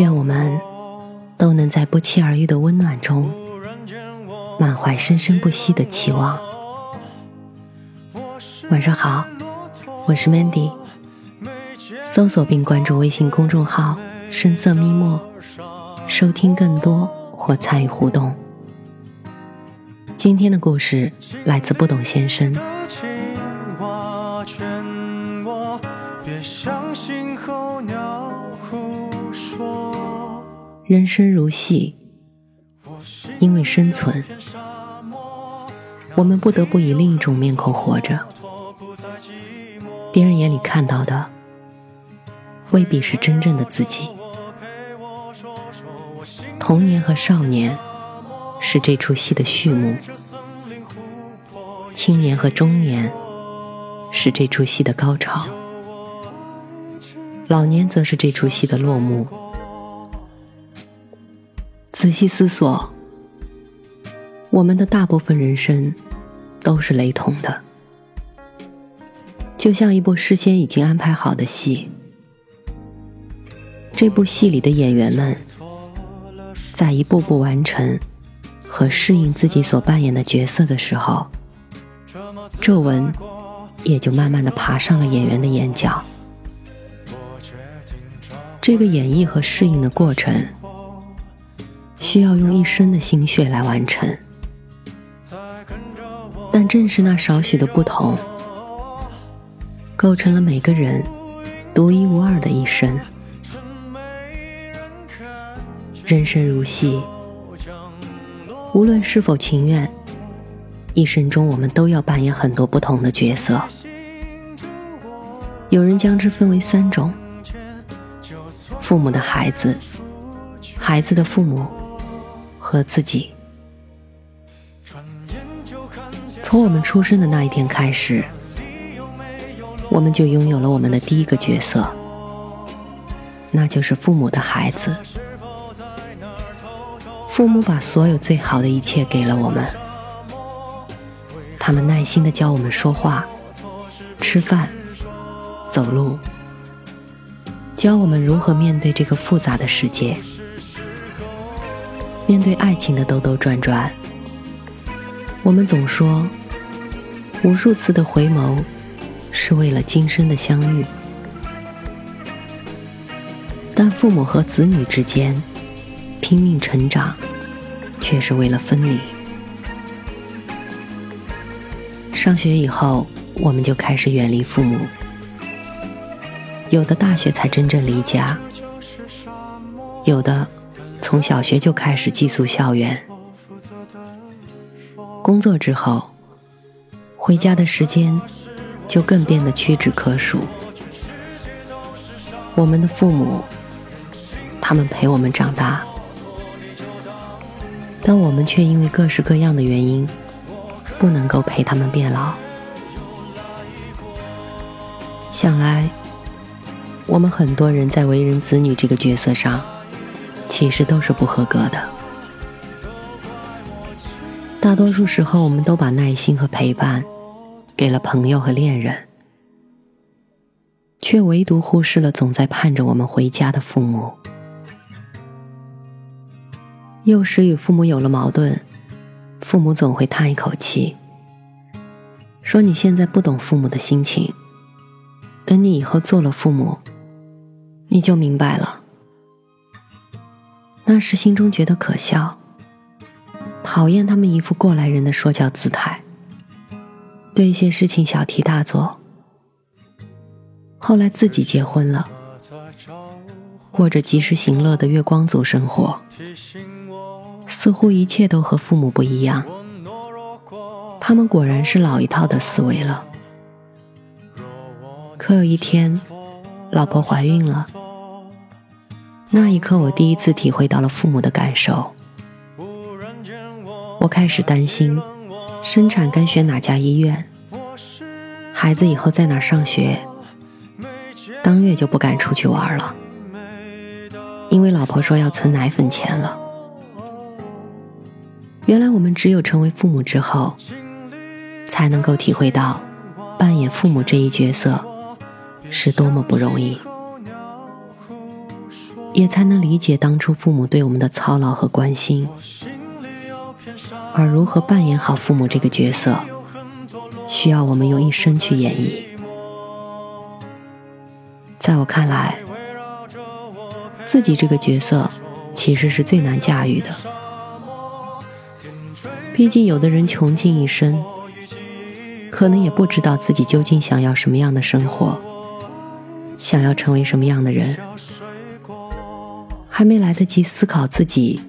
愿我们都能在不期而遇的温暖中，满怀生生不息的期望。晚上好，我是 Mandy。搜索并关注微信公众号“深色咪墨”，收听更多或参与互动。今天的故事来自不懂先生。人生如戏，因为生存，我们不得不以另一种面孔活着。别人眼里看到的。未必是真正的自己。童年和少年是这出戏的序幕，青年和中年是这出戏的高潮，老年则是这出戏的落幕。仔细思索，我们的大部分人生都是雷同的，就像一部事先已经安排好的戏。这部戏里的演员们，在一步步完成和适应自己所扮演的角色的时候，皱纹也就慢慢的爬上了演员的眼角。这个演绎和适应的过程，需要用一生的心血来完成。但正是那少许的不同，构成了每个人独一无二的一生。人生如戏，无论是否情愿，一生中我们都要扮演很多不同的角色。有人将之分为三种：父母的孩子、孩子的父母和自己。从我们出生的那一天开始，我们就拥有了我们的第一个角色，那就是父母的孩子。父母把所有最好的一切给了我们，他们耐心的教我们说话、吃饭、走路，教我们如何面对这个复杂的世界，面对爱情的兜兜转转。我们总说，无数次的回眸是为了今生的相遇，但父母和子女之间拼命成长。却是为了分离。上学以后，我们就开始远离父母，有的大学才真正离家，有的从小学就开始寄宿校园。工作之后，回家的时间就更变得屈指可数。我们的父母，他们陪我们长大。但我们却因为各式各样的原因，不能够陪他们变老。想来，我们很多人在为人子女这个角色上，其实都是不合格的。大多数时候，我们都把耐心和陪伴给了朋友和恋人，却唯独忽视了总在盼着我们回家的父母。幼时与父母有了矛盾，父母总会叹一口气，说：“你现在不懂父母的心情，等你以后做了父母，你就明白了。”那时心中觉得可笑，讨厌他们一副过来人的说教姿态，对一些事情小题大做。后来自己结婚了，过着及时行乐的月光族生活。似乎一切都和父母不一样，他们果然是老一套的思维了。可有一天，老婆怀孕了，那一刻，我第一次体会到了父母的感受。我开始担心，生产该选哪家医院，孩子以后在哪上学。当月就不敢出去玩了，因为老婆说要存奶粉钱了。原来我们只有成为父母之后，才能够体会到扮演父母这一角色是多么不容易。也才能理解当初父母对我们的操劳和关心，而如何扮演好父母这个角色，需要我们用一生去演绎。在我看来，自己这个角色其实是最难驾驭的。毕竟，有的人穷尽一生，可能也不知道自己究竟想要什么样的生活，想要成为什么样的人。还没来得及思考自己，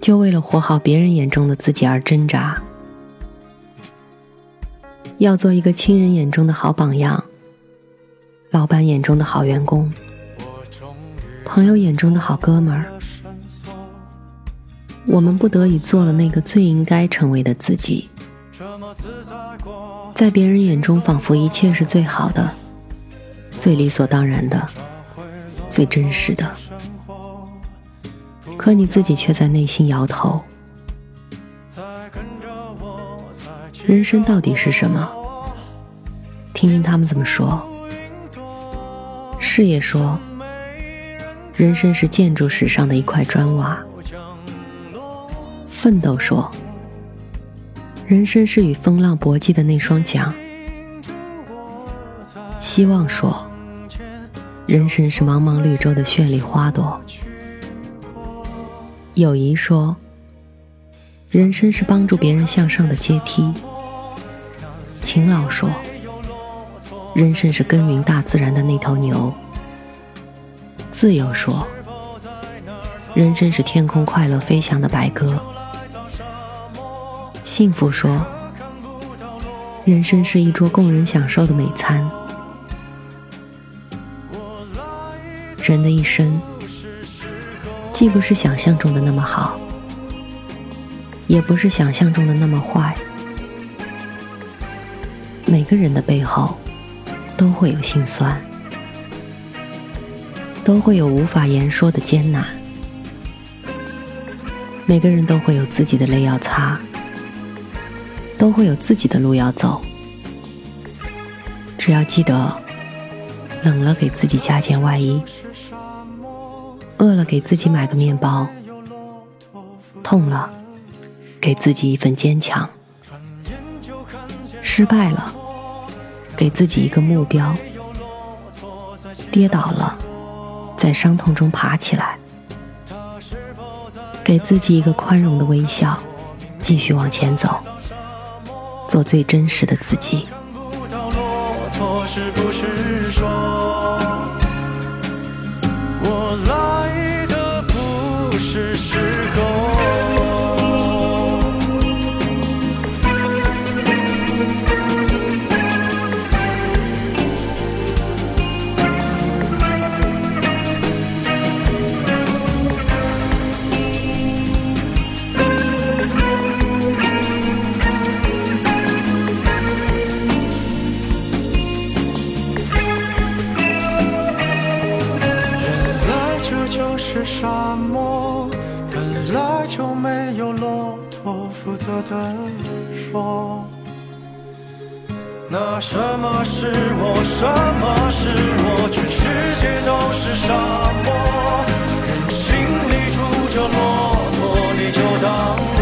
就为了活好别人眼中的自己而挣扎。要做一个亲人眼中的好榜样，老板眼中的好员工，朋友眼中的好哥们儿。我们不得已做了那个最应该成为的自己，在别人眼中仿佛一切是最好的、最理所当然的、最真实的。可你自己却在内心摇头。人生到底是什么？听听他们怎么说。事业说，人生是建筑史上的一块砖瓦。奋斗说，人生是与风浪搏击的那双桨。希望说，人生是茫茫绿洲的绚丽花朵。友谊说：“人生是帮助别人向上的阶梯。”勤劳说：“人生是耕耘大自然的那头牛。”自由说：“人生是天空快乐飞翔的白鸽。”幸福说：“人生是一桌供人享受的美餐。”人的一生。既不是想象中的那么好，也不是想象中的那么坏。每个人的背后都会有心酸，都会有无法言说的艰难。每个人都会有自己的泪要擦，都会有自己的路要走。只要记得，冷了给自己加件外衣。饿了，给自己买个面包；痛了，给自己一份坚强；失败了，给自己一个目标；跌倒了，在伤痛中爬起来；给自己一个宽容的微笑，继续往前走，做最真实的自己。的说那什么是我什么是我全世界都是沙漠。人心里住着骆驼你就当